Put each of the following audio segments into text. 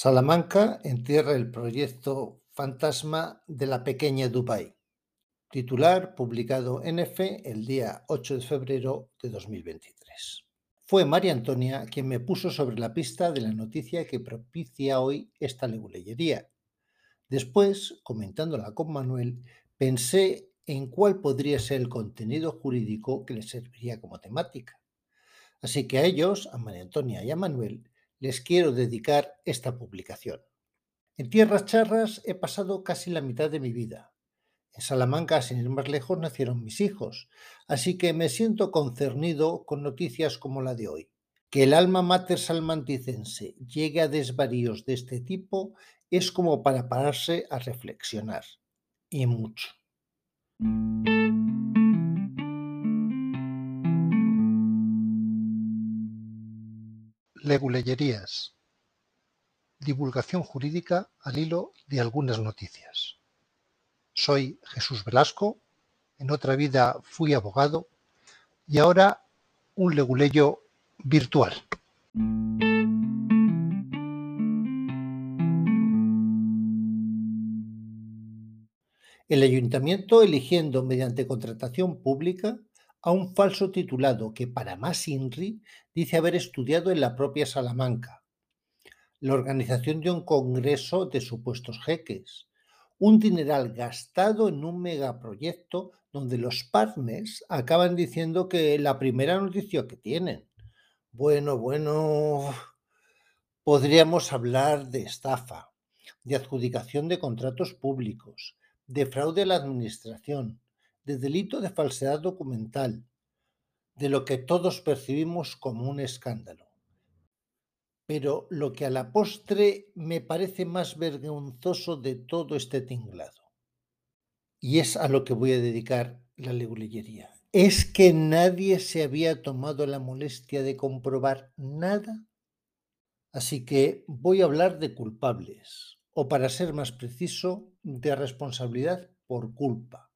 Salamanca entierra el proyecto fantasma de la pequeña Dubái. Titular publicado en F el día 8 de febrero de 2023. Fue María Antonia quien me puso sobre la pista de la noticia que propicia hoy esta leguleyería. Después, comentándola con Manuel, pensé en cuál podría ser el contenido jurídico que le serviría como temática. Así que a ellos, a María Antonia y a Manuel, les quiero dedicar esta publicación. En tierras charras he pasado casi la mitad de mi vida. En Salamanca, sin ir más lejos, nacieron mis hijos, así que me siento concernido con noticias como la de hoy. Que el alma mater salmanticense llegue a desvaríos de este tipo es como para pararse a reflexionar. Y mucho. Leguleyerías. Divulgación jurídica al hilo de algunas noticias. Soy Jesús Velasco, en otra vida fui abogado y ahora un leguleyo virtual. El ayuntamiento eligiendo mediante contratación pública a un falso titulado que para más INRI dice haber estudiado en la propia Salamanca, la organización de un congreso de supuestos jeques, un dineral gastado en un megaproyecto donde los partners acaban diciendo que la primera noticia que tienen. Bueno, bueno, podríamos hablar de estafa, de adjudicación de contratos públicos, de fraude a la administración, de delito de falsedad documental, de lo que todos percibimos como un escándalo. Pero lo que a la postre me parece más vergonzoso de todo este tinglado, y es a lo que voy a dedicar la leguleyería, es que nadie se había tomado la molestia de comprobar nada. Así que voy a hablar de culpables, o para ser más preciso, de responsabilidad por culpa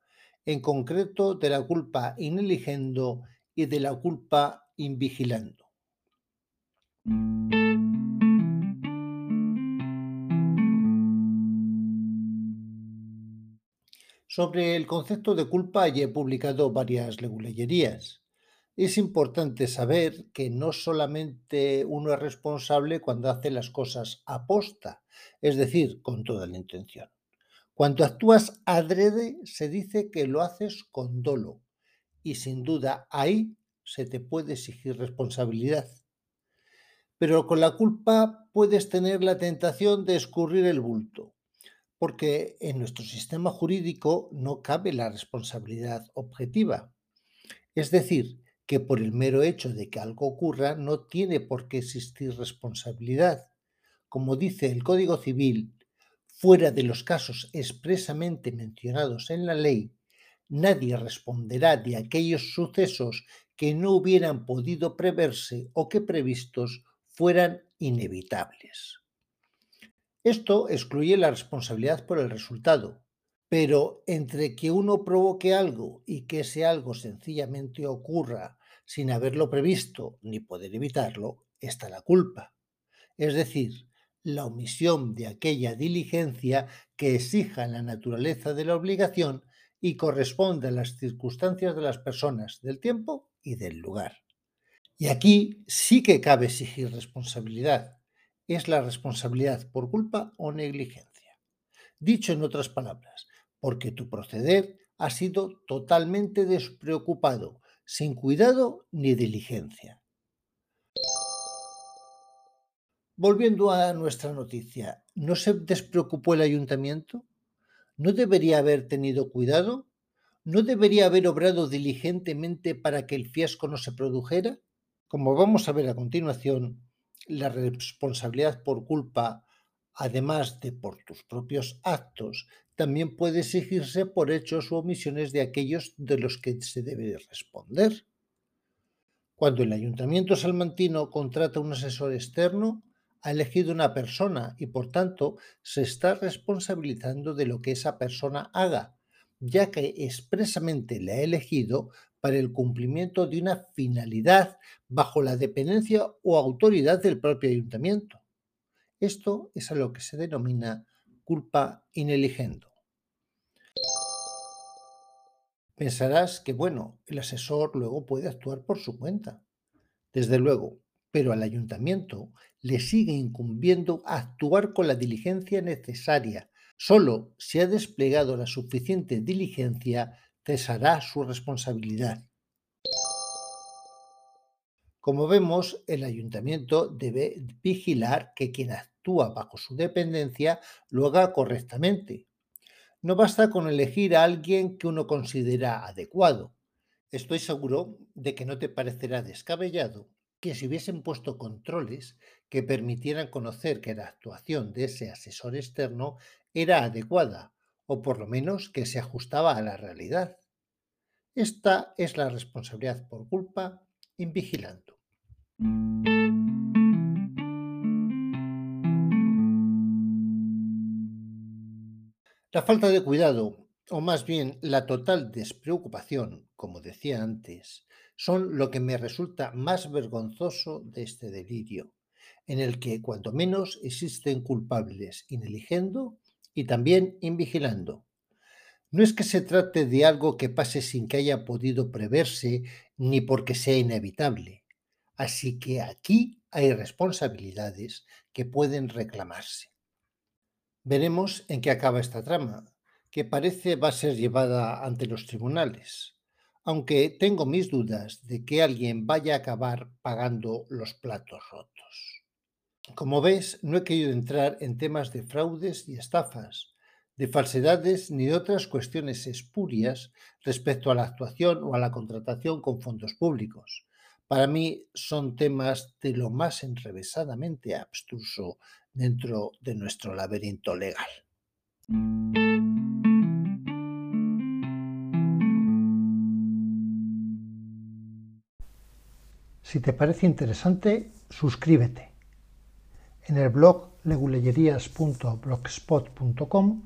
en concreto de la culpa ineligendo y de la culpa invigilando. Sobre el concepto de culpa ya he publicado varias leguleyerías. Es importante saber que no solamente uno es responsable cuando hace las cosas a posta, es decir, con toda la intención. Cuando actúas adrede, se dice que lo haces con dolo y sin duda ahí se te puede exigir responsabilidad. Pero con la culpa puedes tener la tentación de escurrir el bulto, porque en nuestro sistema jurídico no cabe la responsabilidad objetiva. Es decir, que por el mero hecho de que algo ocurra no tiene por qué existir responsabilidad. Como dice el Código Civil, Fuera de los casos expresamente mencionados en la ley, nadie responderá de aquellos sucesos que no hubieran podido preverse o que previstos fueran inevitables. Esto excluye la responsabilidad por el resultado, pero entre que uno provoque algo y que ese algo sencillamente ocurra sin haberlo previsto ni poder evitarlo, está la culpa. Es decir, la omisión de aquella diligencia que exija la naturaleza de la obligación y corresponde a las circunstancias de las personas, del tiempo y del lugar. Y aquí sí que cabe exigir responsabilidad. Es la responsabilidad por culpa o negligencia. Dicho en otras palabras, porque tu proceder ha sido totalmente despreocupado, sin cuidado ni diligencia. Volviendo a nuestra noticia, ¿no se despreocupó el ayuntamiento? ¿No debería haber tenido cuidado? ¿No debería haber obrado diligentemente para que el fiasco no se produjera? Como vamos a ver a continuación, la responsabilidad por culpa, además de por tus propios actos, también puede exigirse por hechos u omisiones de aquellos de los que se debe responder. Cuando el ayuntamiento salmantino contrata un asesor externo, ha elegido una persona y por tanto se está responsabilizando de lo que esa persona haga, ya que expresamente la ha elegido para el cumplimiento de una finalidad bajo la dependencia o autoridad del propio ayuntamiento. Esto es a lo que se denomina culpa ineligendo. Pensarás que, bueno, el asesor luego puede actuar por su cuenta. Desde luego, pero al ayuntamiento le sigue incumbiendo actuar con la diligencia necesaria. Solo si ha desplegado la suficiente diligencia cesará su responsabilidad. Como vemos, el ayuntamiento debe vigilar que quien actúa bajo su dependencia lo haga correctamente. No basta con elegir a alguien que uno considera adecuado. Estoy seguro de que no te parecerá descabellado que si hubiesen puesto controles que permitieran conocer que la actuación de ese asesor externo era adecuada, o por lo menos que se ajustaba a la realidad. Esta es la responsabilidad por culpa invigilando. La falta de cuidado, o más bien la total despreocupación, como decía antes, son lo que me resulta más vergonzoso de este delirio, en el que cuanto menos existen culpables ineligiendo y también invigilando. No es que se trate de algo que pase sin que haya podido preverse ni porque sea inevitable. Así que aquí hay responsabilidades que pueden reclamarse. Veremos en qué acaba esta trama, que parece va a ser llevada ante los tribunales aunque tengo mis dudas de que alguien vaya a acabar pagando los platos rotos. Como ves, no he querido entrar en temas de fraudes y estafas, de falsedades ni de otras cuestiones espurias respecto a la actuación o a la contratación con fondos públicos. Para mí son temas de lo más enrevesadamente abstruso dentro de nuestro laberinto legal. Si te parece interesante, suscríbete. En el blog legullerías.blogspot.com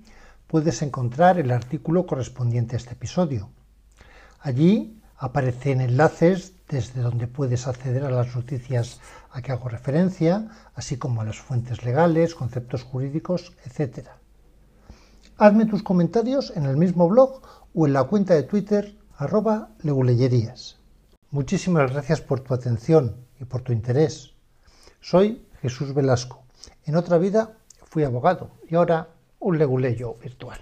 puedes encontrar el artículo correspondiente a este episodio. Allí aparecen enlaces desde donde puedes acceder a las noticias a que hago referencia, así como a las fuentes legales, conceptos jurídicos, etc. Hazme tus comentarios en el mismo blog o en la cuenta de Twitter arroba legullerías. Muchísimas gracias por tu atención y por tu interés. Soy Jesús Velasco. En otra vida fui abogado y ahora un leguleyo virtual.